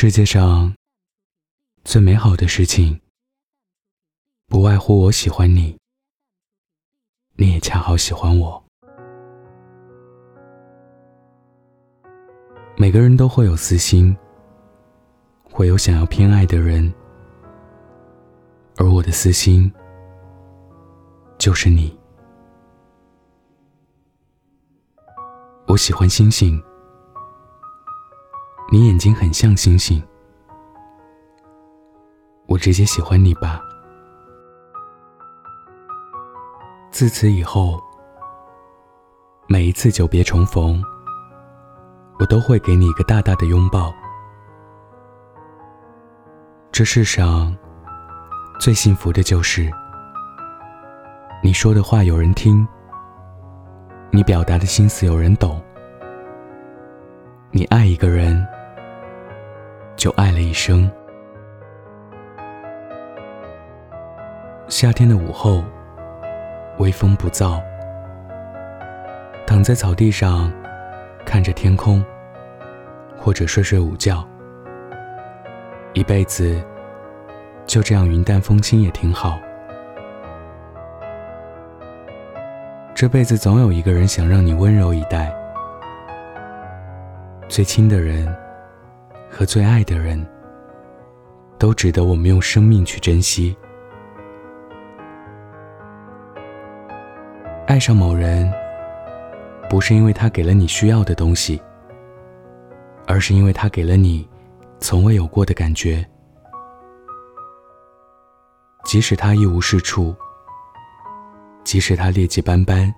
世界上最美好的事情，不外乎我喜欢你，你也恰好喜欢我。每个人都会有私心，会有想要偏爱的人，而我的私心就是你。我喜欢星星，你眼睛很像星星，我直接喜欢你吧。自此以后，每一次久别重逢。我都会给你一个大大的拥抱。这世上最幸福的就是，你说的话有人听，你表达的心思有人懂，你爱一个人，就爱了一生。夏天的午后，微风不燥，躺在草地上。看着天空，或者睡睡午觉，一辈子就这样云淡风轻也挺好。这辈子总有一个人想让你温柔以待，最亲的人和最爱的人，都值得我们用生命去珍惜。爱上某人。不是因为他给了你需要的东西，而是因为他给了你从未有过的感觉。即使他一无是处，即使他劣迹斑斑，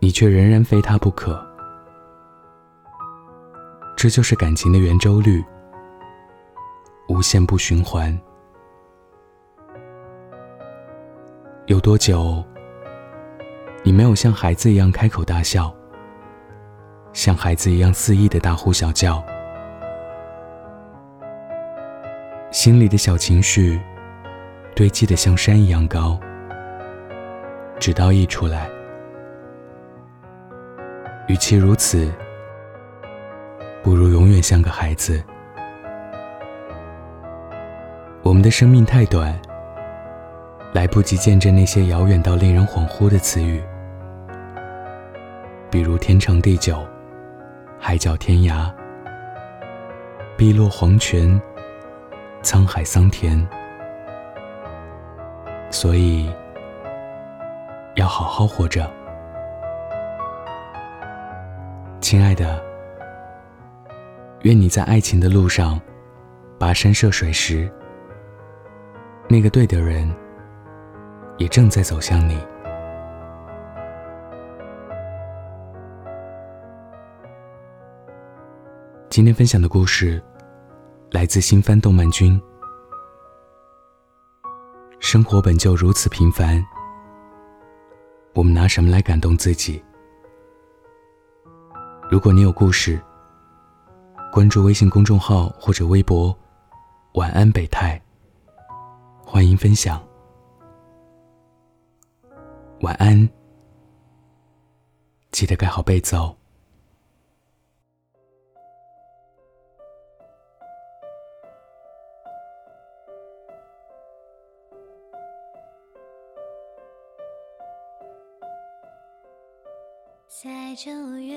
你却仍然非他不可。这就是感情的圆周率，无限不循环。有多久？你没有像孩子一样开口大笑，像孩子一样肆意的大呼小叫，心里的小情绪堆积的像山一样高，直到溢出来。与其如此，不如永远像个孩子。我们的生命太短，来不及见证那些遥远到令人恍惚的词语。比如天长地久，海角天涯，碧落黄泉，沧海桑田。所以，要好好活着，亲爱的。愿你在爱情的路上，跋山涉水时，那个对的人，也正在走向你。今天分享的故事来自新番动漫君。生活本就如此平凡，我们拿什么来感动自己？如果你有故事，关注微信公众号或者微博“晚安北泰”，欢迎分享。晚安，记得盖好被子哦。在九月，